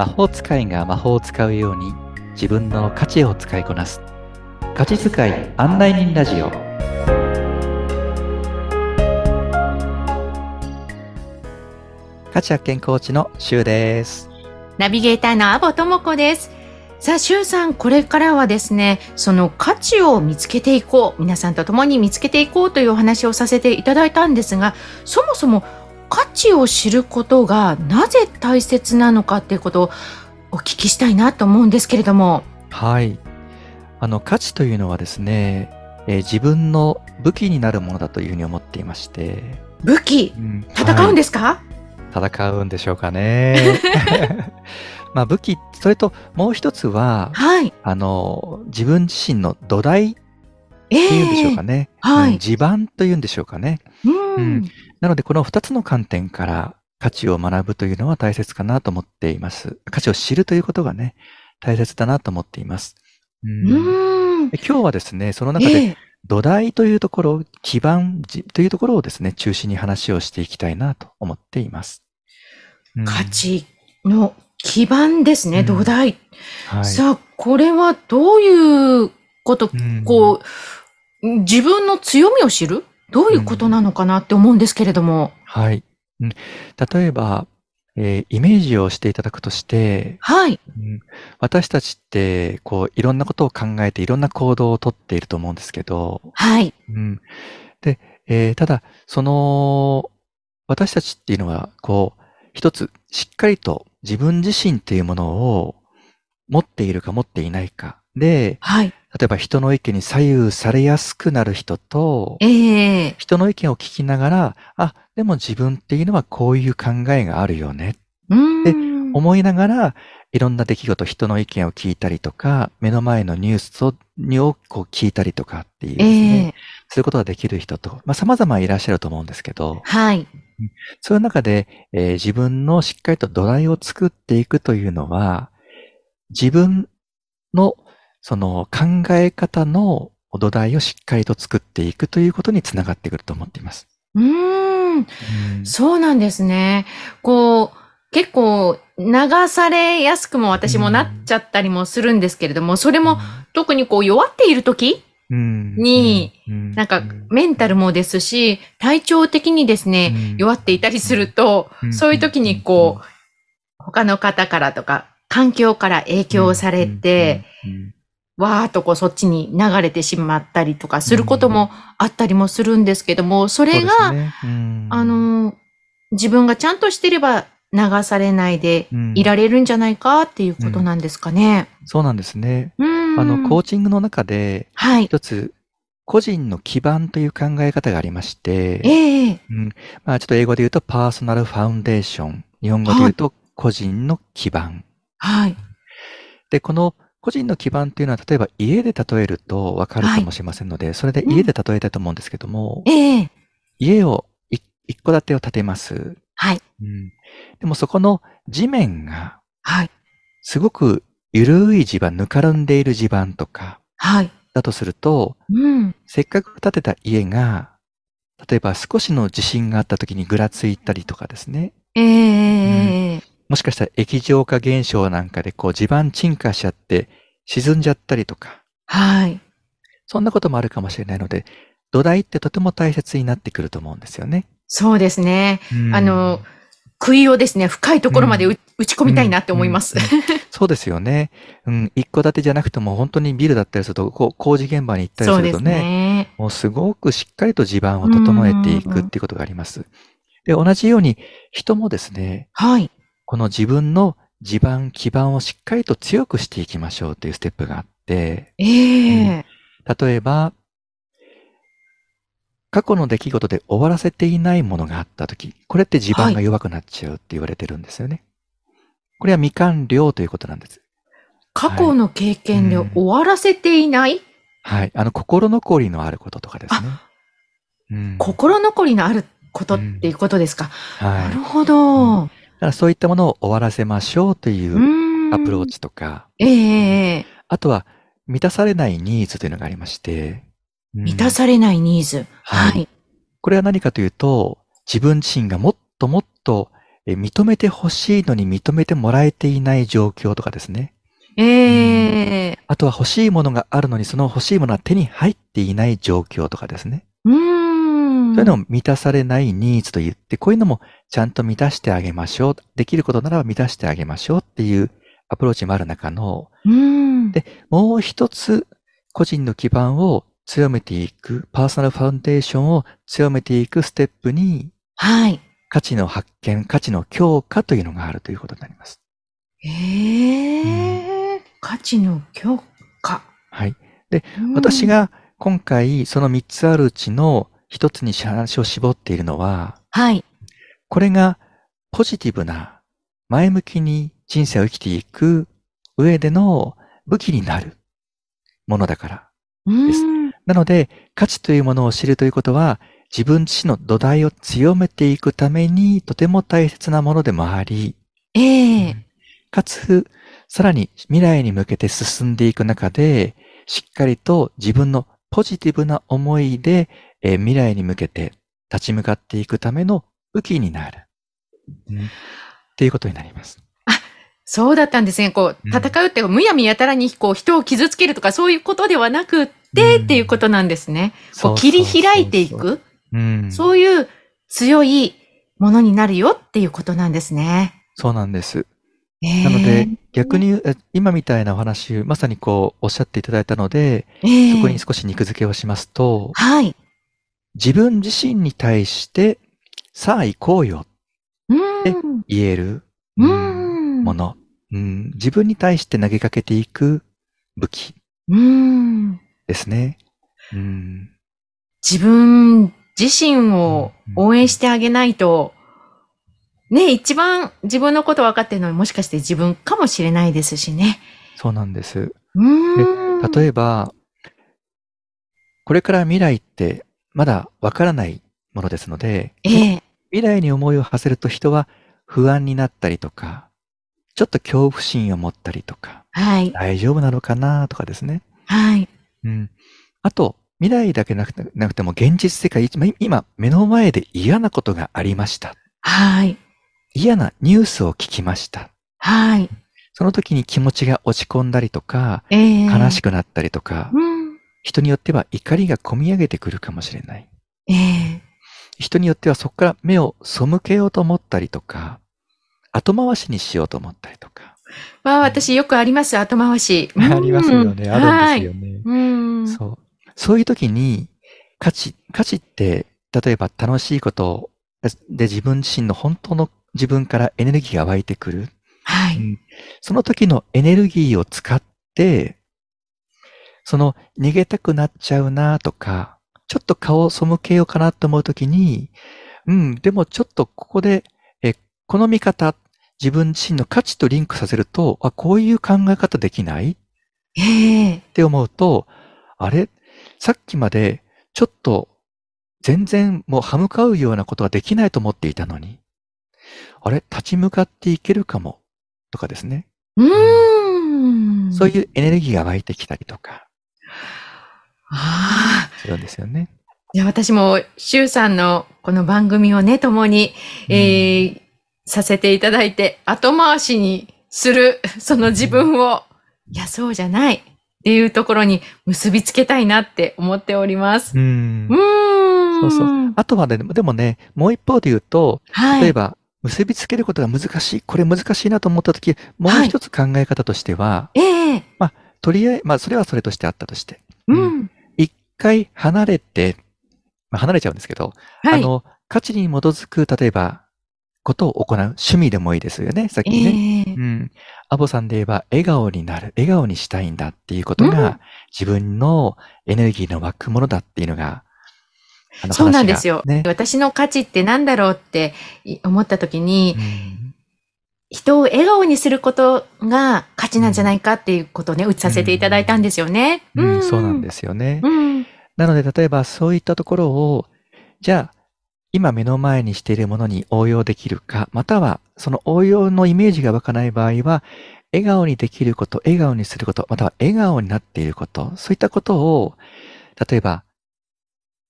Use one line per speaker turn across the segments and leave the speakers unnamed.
魔法使いが魔法を使うように自分の価値を使いこなす。価値使い案内人ラジオ。価値発見コーチのシュウです。
ナビゲーターのアボともこです。さあ、シュウさん、これからはですね、その価値を見つけていこう、皆さんと共に見つけていこうというお話をさせていただいたんですが、そもそも価値を知ることがなぜ大切なのかっていうことをお聞きしたいなと思うんですけれども。
はいあの価値というのはですね、えー自分の武器になるものだというふうに思っていまして、
武器、
うん
戦うんですか、
戦うんでしょうかね。まあ武器、それともう一つは、
はい。
あの、自分自身の土台って
ええ
いうんでしょうかね。
はい
うん地盤というんでしょうかね。
うん、
うんなので、この二つの観点から価値を学ぶというのは大切かなと思っています。価値を知るということがね、大切だなと思っています。うん
うん。
今日はですね、その中で
ええ
土台というところ、基盤じというところをですね、中心に話をしていきたいなと思っています。うん
価値の基盤ですね、
うん
土台。
はい。
さあ、これはどういうこと、
うん
こう、自分の強みを知る？どういうことなのかなって思うんですけれども。
はい。うん例えば、えーイメージをしていただくとして、
はい。
うん私たちって、こう、いろんなことを考えていろんな行動をとっていると思うんですけど、
はい。
うん、で、えーただ、その、私たちっていうのは、こう、一つ、しっかりと自分自身っていうものを持っているか持っていないか。で、
はい。
例えば人の意見に左右されやすくなる人と、
ええ
人の意見を聞きながら、あ、でも自分っていうのはこういう考えがあるよね。
うーん。
思いながら、いろんな出来事、人の意見を聞いたりとか、目の前のニュースををこう聞いたりとかっていうですね、
ええ
そういうことができる人と、まあ様々いらっしゃると思うんですけど、
はい。
そういう中で、えー自分のしっかりと土台を作っていくというのは、自分のその考え方の土台をしっかりと作っていくということにつながってくると思っています。
うーん。
うん。
そうなんですね。こう、結構流されやすくも私もなっちゃったりもするんですけれども、それも特にこう弱っている時
うん。
に、
うん。
なんかメンタルもですし、体調的にですね、
うん。
弱っていたりすると、
うん。
そういう時にこう、他の方からとか、環境から影響されて、、わーっとこうそっちに流れてしまったりとかすることもあったりもするんですけども、それが、あのー、自分がちゃんとしてれば流されないで
うん
いられるんじゃないかっていうことなんですかね。
そうなんですね。
うん。
あの、コーチングの中で、
はい。
一つ、個人の基盤という考え方がありまして、
ええ
うんまあ、ちょっと英語で言うとパーソナルファウンデーション。日本語で言うと個人の基盤。
はい。
で、この個人の基盤っていうのは、例えば家で例えるとわかるかもしれませんので、それで家で例えたいと思うんですけども、
ええ
家をい一戸建てを建てます。
はい。
うんでもそこの地面が
はい。
すごく緩い地盤、ぬかるんでいる地盤とか、
はい。
だとすると、
うん。
せっかく建てた家が、例えば少しの地震があった時にぐらついたりとかですね。
ええ
もしかしたら液状化現象なんかでこう地盤沈下しちゃって沈んじゃったりとか、
はい。
そんなこともあるかもしれないので、土台ってとても大切になってくると思うんですよね。
そうですね。
うん
あの、杭をですね、深いところまでう打ち込みたいなって思います。
うんうんそうですよね。うん、一戸建てじゃなくても本当にビルだったりすると、こう工事現場に行ったり
す
るとね、
ね。
もうすごくしっかりと地盤を整えていくっていうことがあります。で、同じように人もですね、
はい。
この自分の地盤、基盤をしっかりと強くしていきましょうというステップがあって、
ええ
例えば、過去の出来事で終わらせていないものがあったとき、これって地盤が弱くなっちゃうって言われてるんですよね。これは未完了ということなんです。
過去の経験で終わらせていない、
はい。あの、心残りのあることとかですね。うん
心残りのあることっていうことですか。
はい。
なるほど。
だからそういったものを終わらせましょうという
うん
アプローチとか、
ええ
あとは満たされないニーズというのがありまして、うん
満たされないニーズ。
はい
はい。
これは何かというと、自分自身がもっともっと、え認めてほしいのに認めてもらえていない状況とかですね。
ええ
あとは欲しいものがあるのにその欲しいものは手に入っていない状況とかですね。
うーん。
そういうのを満たされないニーズと言って、こういうのもちゃんと満たしてあげましょう。できることならば満たしてあげましょうっていうアプローチもある中の、
うーん。
でもう一つ個人の基盤を強めていく、パーソナルファウンデーションを強めていくステップに
はい。
価値の発見、価値の強化というのがあるということになります。
ええ価値の強化。
はい。
うん
私、が今回その3つあるうちの一つに話を絞っているのは、
はい。
これがポジティブな前向きに人生を生きていく上での武器になるものだから。
う
です
ん。
なので価値というものを知るということは自分自身の土台を強めていくためにとても大切なものでもあり、
ええ
かつさらに未来に向けて進んでいく中でしっかりと自分のポジティブな思いで、えー未来に向けて立ち向かっていくための武器になる。っていうことになります。
そうだったんですね。こう、
うん
戦うって、むやみやたらに、こう、人を傷つけるとか、そういうことではなくって、
うん
っていうことなんですね。こう、切り開いていく。
うん。
そういう強いものになるよっていうことなんですね。
そうなんです。
ええ
なので、逆にえ今みたいなお話、まさにこうおっしゃっていただいたので、
ええ
そこに少し肉付けをしますと、
はい。
自分自身に対して、さあ行こうよ、
うん。
言える。もの、うん。自分に対して投げかけていく武器
うん。
ですね。うん。
自分自身を応援してあげないと、ね、一番自分のこと分かってるのはもしかして自分かもしれないですしね。
そうなんです。
うん。
例えば、これから未来ってまだわからないものですので、
ええ。
未来に思いを馳せると人は不安になったりとか、ちょっと恐怖心を持ったりとか、
はい。
大丈夫なのかなとかですね。
はい。
うん。あと、未来だけなくてなくても現実世界、今今目の前で嫌なことがありました。
はい。
嫌なニュースを聞きました。
はい。
その時に気持ちが落ち込んだりとか、
ええ。く。
悲しくなったりとか、
うん。
人によっては怒りが込み上げてくるかもしれない。
ええ。
人によってはそこから目を背けようと思ったりとか、後回しにしようと思ったりとか。
まあ、私よくあります、後回し。
ありますよね。
うん
あるんですよね。
うん。
そう。そういう時に、価値、価値って、例えば楽しいことをで自分自身の本当の自分からエネルギーが湧いてくる。
はい。
うんその時のエネルギーを使って、その逃げたくなっちゃうなとか、ちょっと顔を背けようかなと思う時に、うん、でもちょっとここで、え、この見方、自分自身の価値とリンクさせると、あ、こういう考え方できない？
ええ。
って思うと、あれ？さっきまでちょっと全然もう歯向かうようなことができないと思っていたのに、あれ？立ち向かっていけるかもとかですね。
うーん。
そういうエネルギーが湧いてきたりとか
ああ。
するんですよね。
いや、私も、シュウさんのこの番組をね、共に、えーさせていただいて、後回しにする、その自分を、いや、そうじゃないっていうところに結びつけたいなって思っております。
うん
うーん。
そうそうあとはね、でもね、もう一方で言うと、
はい。
例えば、結びつけることが難しい、これ難しいなと思ったとき、もう一つ考え方としては、
ええ
とりあえず、まあ、それはそれとしてあったとして、
うん。
一回離れて、まあ、離れちゃうんですけど、
はい。
あの、価値に基づく、例えば、ことを行う。趣味でもいいですよね、さっきね。
ええ
うん。アボさんで言えば、笑顔になる、笑顔にしたいんだっていうことが、
うん
自分のエネルギーの湧くものだっていうのが、あの
そうなんですよ。
ね。
私の価値って何だろうって思った時に、
うん
人を笑顔にすることが価値なんじゃないかっていうことをね、打ちさせていただいたんですよね。
うん、そうなんですよね。
うん。
なので、例えばそういったところを、じゃあ、今目の前にしているものに応用できるか、またはその応用のイメージが湧かない場合は、笑顔にできること、笑顔にすること、または笑顔になっていること、そういったことを、例えば、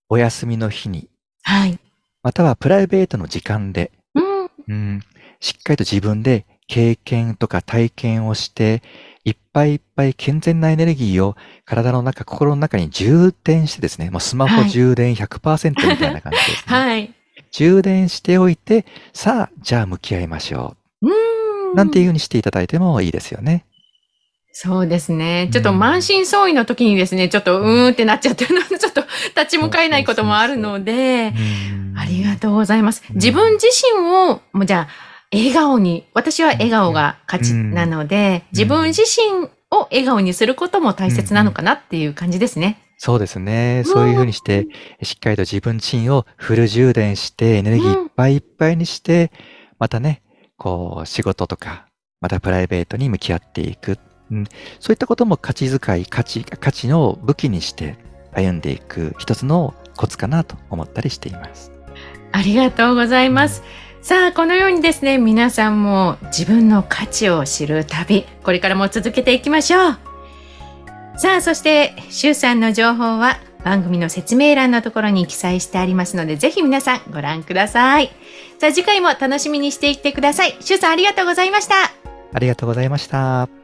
お休みの日に、
はい。
またはプライベートの時間で、
うん。
うん、しっかりと自分で経験とか体験をして、いっぱいいっぱい健全なエネルギーを体の中、心の中に充填してですね、もうスマホ充電100%みたいな感じですね。はい。充電しておいて、さあ、じゃあ向き合いましょう。うん。なんていうふうにしていただいてもいいですよね。
そうですね。ちょっと満身創痍の時にですね、ちょっとうーんってなっちゃってるので、ちょっと立ち向かえないこともあるので、ありがとうございます。自分自身を、もうじゃあ、笑顔に、私は笑顔が価値なので、自分自身を笑顔にすることも大切なのかなっていう感じですね。
そうですね。そういうふうにして、しっかりと自分自身をフル充電して、エネルギーいっぱいいっぱいにして、またね、こう、仕事とか、またプライベートに向き合っていく。うん、そういったことも価値遣い、価値、価値の武器にして歩んでいく一つのコツかなと思ったりしています。
ありがとうございます。さあ、このようにですね、皆さんも自分の価値を知る旅、これからも続けていきましょう。さあ、そして、シュウさんの情報は番組の説明欄のところに記載してありますので、ぜひ皆さんご覧ください。さあ、次回も楽しみにしていてください。シュウさんありがとうございました。
ありがとうございました。